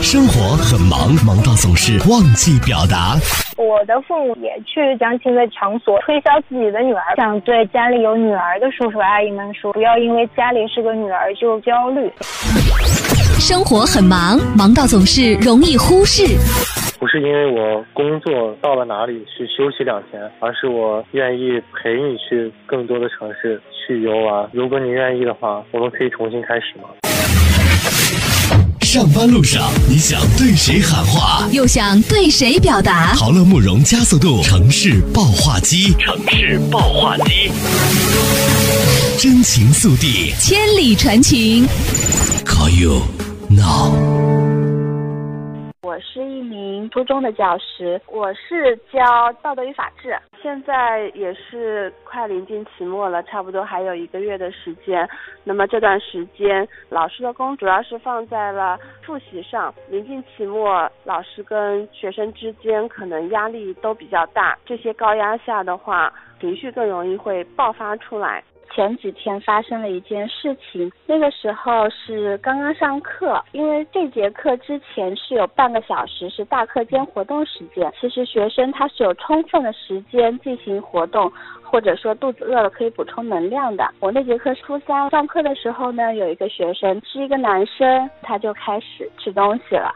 生活很忙，忙到总是忘记表达。我的父母也去相亲的场所推销自己的女儿，想对家里有女儿的叔叔阿姨们说，不要因为家里是个女儿就焦虑。生活很忙，忙到总是容易忽视。不是因为我工作到了哪里去休息两天，而是我愿意陪你去更多的城市去游玩。如果你愿意的话，我们可以重新开始吗？上班路上，你想对谁喊话，又想对谁表达？陶乐慕容加速度城市爆话机，城市爆话机，真情速递，千里传情。Call you now。我是一名初中的教师，我是教道德与法治。现在也是快临近期末了，差不多还有一个月的时间。那么这段时间，老师的工主要是放在了复习上。临近期末，老师跟学生之间可能压力都比较大，这些高压下的话，情绪更容易会爆发出来。前几天发生了一件事情，那个时候是刚刚上课，因为这节课之前是有半个小时是大课间活动时间，其实学生他是有充分的时间进行活动，或者说肚子饿了可以补充能量的。我那节课是初三上课的时候呢，有一个学生是一个男生，他就开始吃东西了，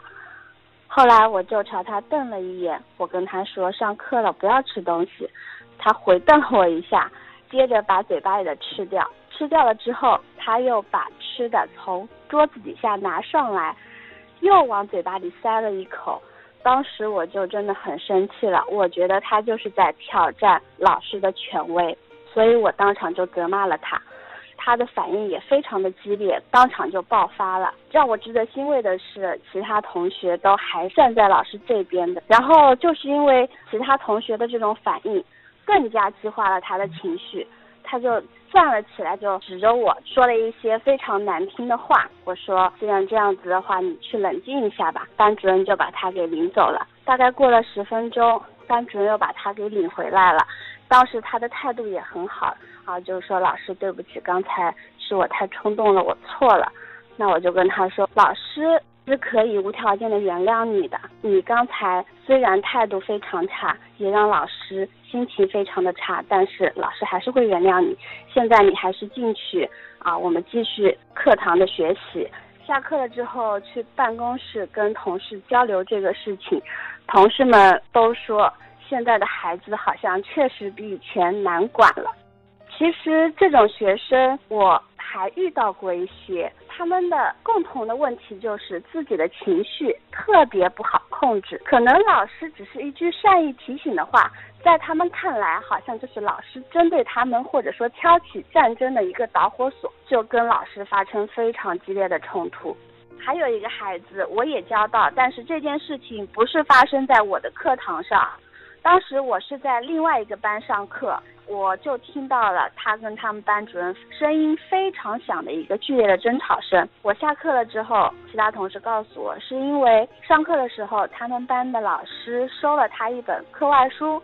后来我就朝他瞪了一眼，我跟他说上课了不要吃东西，他回瞪了我一下。接着把嘴巴里的吃掉，吃掉了之后，他又把吃的从桌子底下拿上来，又往嘴巴里塞了一口。当时我就真的很生气了，我觉得他就是在挑战老师的权威，所以我当场就责骂了他。他的反应也非常的激烈，当场就爆发了。让我值得欣慰的是，其他同学都还站在老师这边的。然后就是因为其他同学的这种反应。更加激化了他的情绪，他就站了起来，就指着我说了一些非常难听的话。我说：“既然这样子的话，你去冷静一下吧。”班主任就把他给领走了。大概过了十分钟，班主任又把他给领回来了。当时他的态度也很好啊，就是说：“老师，对不起，刚才是我太冲动了，我错了。”那我就跟他说：“老师。”是可以无条件的原谅你的。你刚才虽然态度非常差，也让老师心情非常的差，但是老师还是会原谅你。现在你还是进去啊，我们继续课堂的学习。下课了之后去办公室跟同事交流这个事情，同事们都说现在的孩子好像确实比以前难管了。其实这种学生我还遇到过一些。他们的共同的问题就是自己的情绪特别不好控制，可能老师只是一句善意提醒的话，在他们看来好像就是老师针对他们，或者说挑起战争的一个导火索，就跟老师发生非常激烈的冲突。还有一个孩子我也教到，但是这件事情不是发生在我的课堂上。当时我是在另外一个班上课，我就听到了他跟他们班主任声音非常响的一个剧烈的争吵声。我下课了之后，其他同事告诉我，是因为上课的时候他们班的老师收了他一本课外书，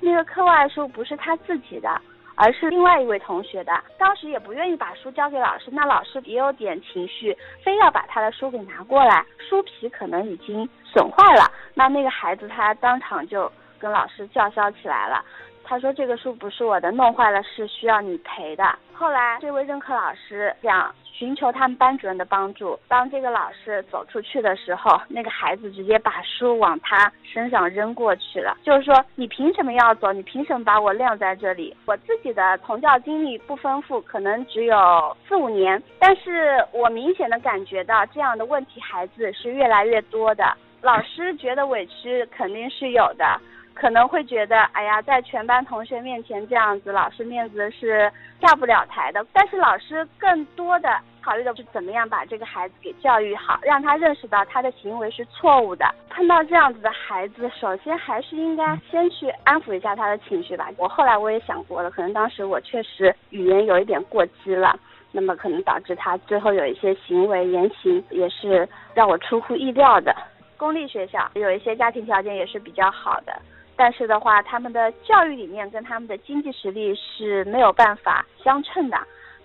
那个课外书不是他自己的，而是另外一位同学的。当时也不愿意把书交给老师，那老师也有点情绪，非要把他的书给拿过来，书皮可能已经损坏了。那那个孩子他当场就。跟老师叫嚣起来了，他说这个书不是我的，弄坏了是需要你赔的。后来这位任课老师想寻求他们班主任的帮助，当这个老师走出去的时候，那个孩子直接把书往他身上扔过去了，就是说你凭什么要走？你凭什么把我晾在这里？我自己的从教经历不丰富，可能只有四五年，但是我明显的感觉到这样的问题孩子是越来越多的，老师觉得委屈肯定是有的。可能会觉得，哎呀，在全班同学面前这样子，老师面子是下不了台的。但是老师更多的考虑的是怎么样把这个孩子给教育好，让他认识到他的行为是错误的。碰到这样子的孩子，首先还是应该先去安抚一下他的情绪吧。我后来我也想过了，可能当时我确实语言有一点过激了，那么可能导致他最后有一些行为言行也是让我出乎意料的。公立学校有一些家庭条件也是比较好的。但是的话，他们的教育理念跟他们的经济实力是没有办法相称的。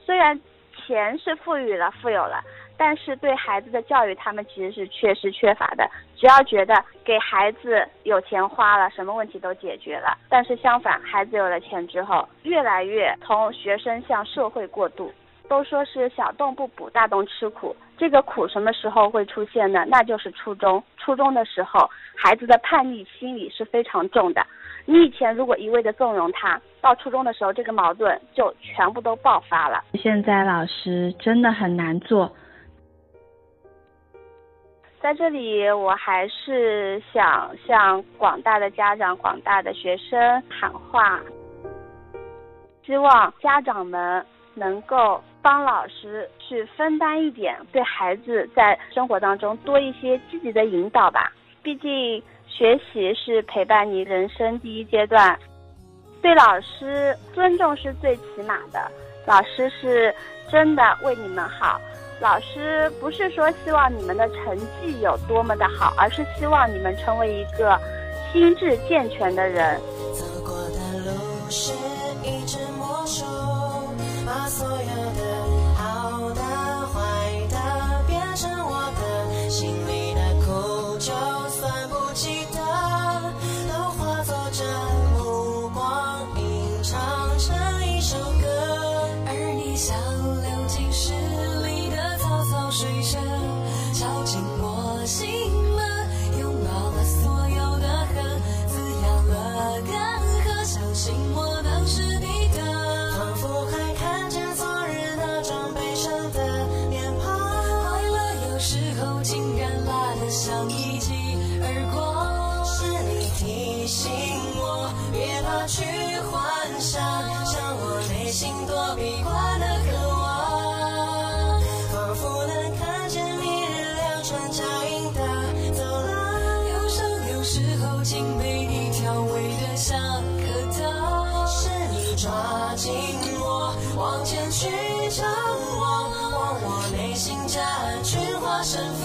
虽然钱是富裕了、富有了，但是对孩子的教育，他们其实是确实缺乏的。只要觉得给孩子有钱花了，什么问题都解决了。但是相反，孩子有了钱之后，越来越从学生向社会过渡。都说是小洞不补，大洞吃苦。这个苦什么时候会出现呢？那就是初中。初中的时候，孩子的叛逆心理是非常重的。你以前如果一味的纵容他，到初中的时候，这个矛盾就全部都爆发了。现在老师真的很难做。在这里，我还是想向广大的家长、广大的学生喊话，希望家长们能够。帮老师去分担一点，对孩子在生活当中多一些积极的引导吧。毕竟学习是陪伴你人生第一阶段，对老师尊重是最起码的。老师是真的为你们好，老师不是说希望你们的成绩有多么的好，而是希望你们成为一个心智健全的人。水声敲进我心门拥抱了所有的恨滋养了干涸相信我能是你的。仿佛还看见昨日那张悲伤的脸庞快乐有时候竟然辣得像一记耳光。是你提醒我别怕去幻想向我内心躲避惯的像个岛，是你抓紧我，往前去张望，望我内心在群花盛。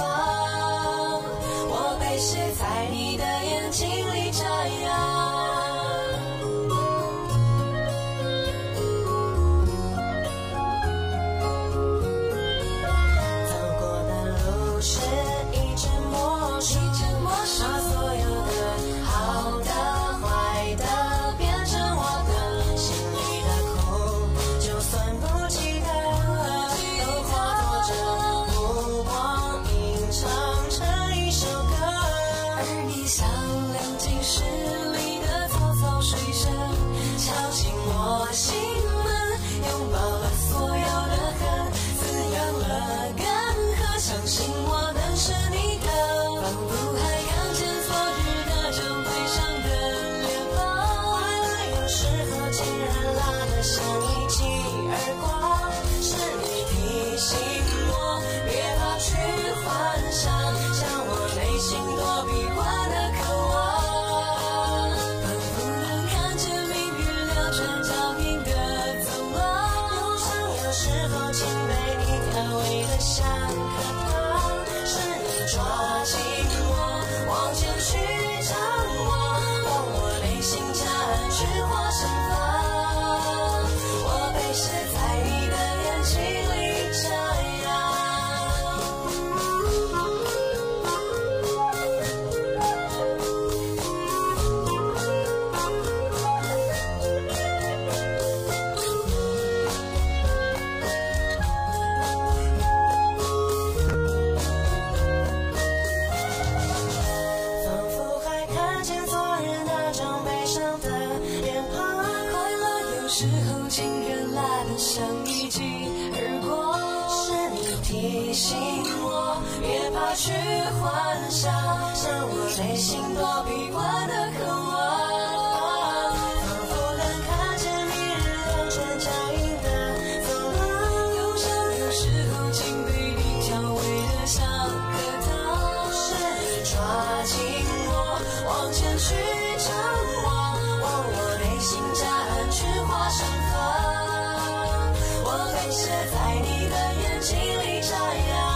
passion 像一记耳光是你提醒我别怕去幻想想我内心躲避在你的眼睛里眨呀